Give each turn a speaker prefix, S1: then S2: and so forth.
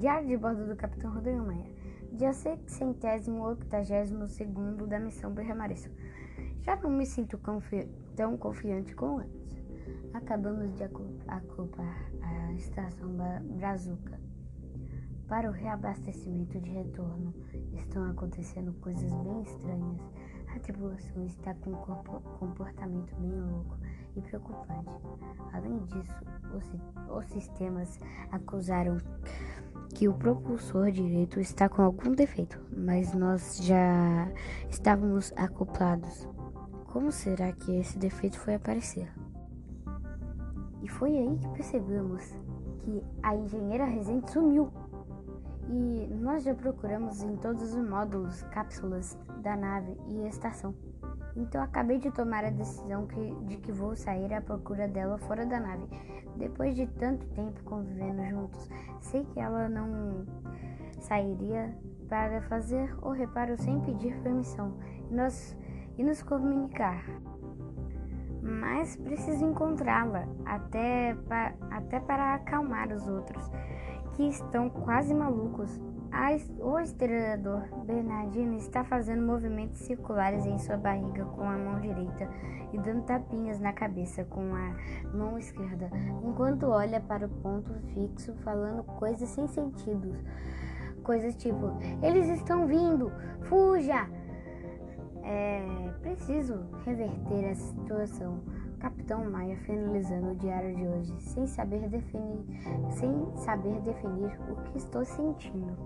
S1: Diário de bordo do Capitão Rodrigo Maia. Dia 682 da missão Berremareço. Já não me sinto confi tão confiante como antes. Acabamos de acoplar a estação Brazuca. Para o reabastecimento de retorno, estão acontecendo coisas bem estranhas. A tripulação está com um comportamento bem louco e preocupante. Além disso, os, os sistemas acusaram que o propulsor direito está com algum defeito, mas nós já estávamos acoplados. Como será que esse defeito foi aparecer? E foi aí que percebemos que a engenheira Rezende sumiu. E nós já procuramos em todos os módulos, cápsulas da nave e estação. Então acabei de tomar a decisão que, de que vou sair à procura dela fora da nave. Depois de tanto tempo convivendo juntos, sei que ela não sairia para fazer o reparo sem pedir permissão e nos, e nos comunicar. Mas preciso encontrá-la até, pa, até para acalmar os outros, que estão quase malucos o estrelador Bernardino está fazendo movimentos circulares em sua barriga com a mão direita e dando tapinhas na cabeça com a mão esquerda, enquanto olha para o ponto fixo, falando coisas sem sentido. Coisas tipo: Eles estão vindo! Fuja! É preciso reverter a situação. Capitão Maia finalizando o diário de hoje, sem saber definir, sem saber definir o que estou sentindo.